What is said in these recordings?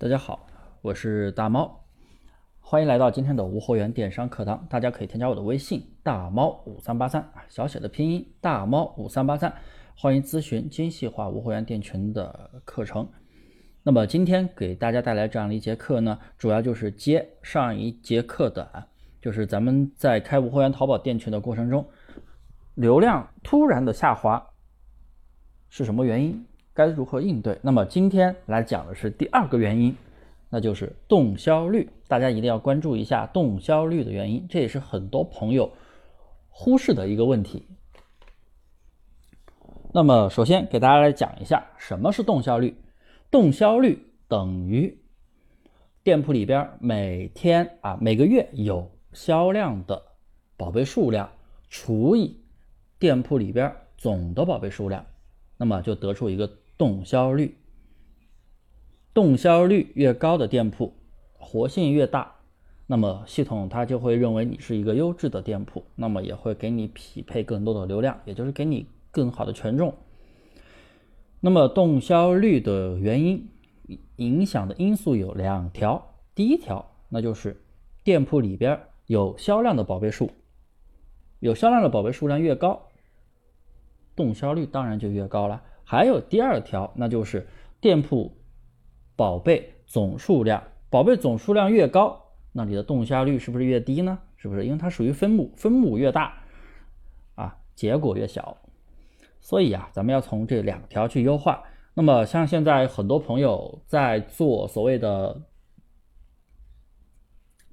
大家好，我是大猫，欢迎来到今天的无货源电商课堂。大家可以添加我的微信大猫五三八三，小写的拼音大猫五三八三，欢迎咨询精细化无货源店群的课程。那么今天给大家带来这样的一节课呢，主要就是接上一节课的，就是咱们在开无货源淘宝店群的过程中，流量突然的下滑是什么原因？该如何应对？那么今天来讲的是第二个原因，那就是动销率。大家一定要关注一下动销率的原因，这也是很多朋友忽视的一个问题。那么首先给大家来讲一下什么是动销率。动销率等于店铺里边每天啊每个月有销量的宝贝数量除以店铺里边总的宝贝数量。那么就得出一个动销率，动销率越高的店铺，活性越大，那么系统它就会认为你是一个优质的店铺，那么也会给你匹配更多的流量，也就是给你更好的权重。那么动销率的原因影响的因素有两条，第一条那就是店铺里边有销量的宝贝数，有销量的宝贝数量越高。动销率当然就越高了。还有第二条，那就是店铺宝贝总数量，宝贝总数量越高，那你的动销率是不是越低呢？是不是？因为它属于分母，分母越大啊，结果越小。所以啊，咱们要从这两条去优化。那么像现在很多朋友在做所谓的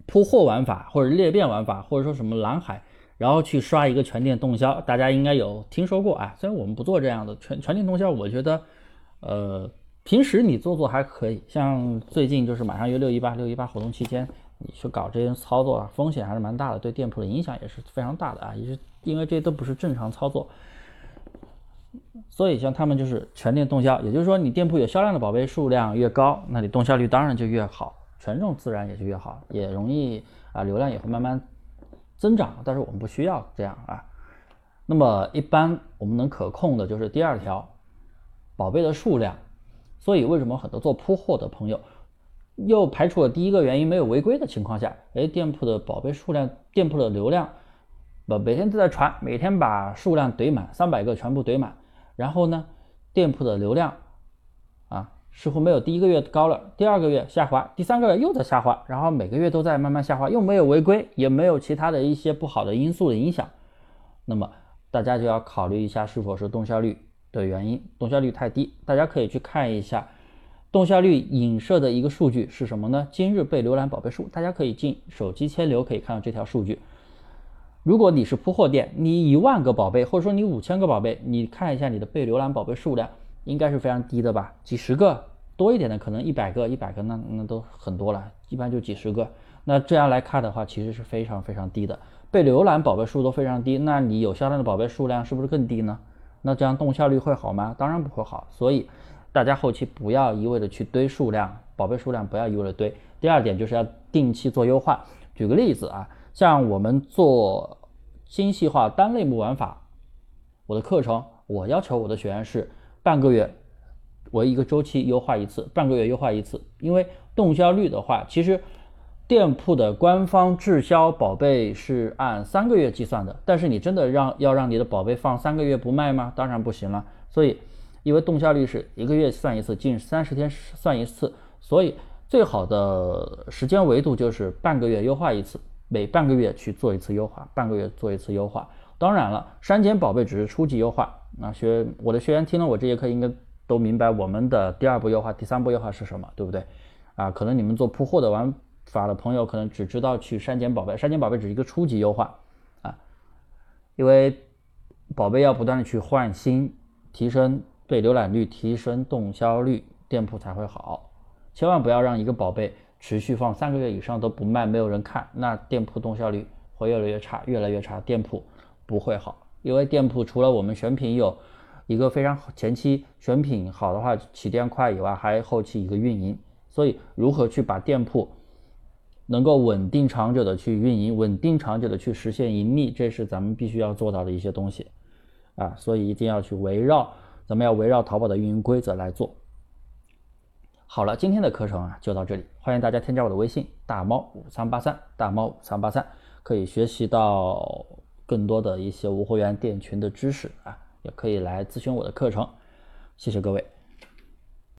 铺货玩法，或者裂变玩法，或者说什么蓝海。然后去刷一个全店动销，大家应该有听说过啊。虽然我们不做这样的全全店动销，我觉得，呃，平时你做做还可以。像最近就是马上有六一八，六一八活动期间，你去搞这些操作，风险还是蛮大的，对店铺的影响也是非常大的啊。也是因为这些都不是正常操作，所以像他们就是全店动销，也就是说你店铺有销量的宝贝数量越高，那你动销率当然就越好，权重自然也就越好，也容易啊，流量也会慢慢。增长，但是我们不需要这样啊。那么一般我们能可控的就是第二条，宝贝的数量。所以为什么很多做铺货的朋友又排除了第一个原因，没有违规的情况下，哎，店铺的宝贝数量、店铺的流量，不每天都在传，每天把数量怼满，三百个全部怼满，然后呢，店铺的流量。似乎没有第一个月高了，第二个月下滑，第三个月又在下滑，然后每个月都在慢慢下滑，又没有违规，也没有其他的一些不好的因素的影响，那么大家就要考虑一下是否是动销率的原因，动销率太低，大家可以去看一下动销率影射的一个数据是什么呢？今日被浏览宝贝数，大家可以进手机千流可以看到这条数据。如果你是铺货店，你一万个宝贝，或者说你五千个宝贝，你看一下你的被浏览宝贝数量。应该是非常低的吧，几十个多一点的，可能一百个、一百个，那那都很多了，一般就几十个。那这样来看的话，其实是非常非常低的，被浏览宝贝数都非常低，那你有销量的宝贝数量是不是更低呢？那这样动效率会好吗？当然不会好。所以大家后期不要一味的去堆数量，宝贝数量不要一味的堆。第二点就是要定期做优化。举个例子啊，像我们做精细化单类目玩法，我的课程，我要求我的学员是。半个月为一个周期优化一次，半个月优化一次。因为动销率的话，其实店铺的官方滞销宝贝是按三个月计算的。但是你真的让要让你的宝贝放三个月不卖吗？当然不行了。所以，因为动销率是一个月算一次，近三十天算一次，所以最好的时间维度就是半个月优化一次，每半个月去做一次优化，半个月做一次优化。当然了，删减宝贝只是初级优化。那学我的学员听了我这节课，应该都明白我们的第二步优化、第三步优化是什么，对不对？啊，可能你们做铺货的玩法的朋友，可能只知道去删减宝贝，删减宝贝只是一个初级优化啊，因为宝贝要不断的去换新，提升对浏览率，提升动销率，店铺才会好。千万不要让一个宝贝持续放三个月以上都不卖，没有人看，那店铺动销率会越来越差，越来越差，店铺不会好。因为店铺除了我们选品有一个非常前期选品好的话起店快以外，还后期一个运营。所以如何去把店铺能够稳定长久的去运营，稳定长久的去实现盈利，这是咱们必须要做到的一些东西啊。所以一定要去围绕，咱们要围绕淘宝的运营规则来做。好了，今天的课程啊就到这里，欢迎大家添加我的微信大猫五三八三大猫五三八三，可以学习到更多的一些无货源店群的知识啊，也可以来咨询我的课程，谢谢各位。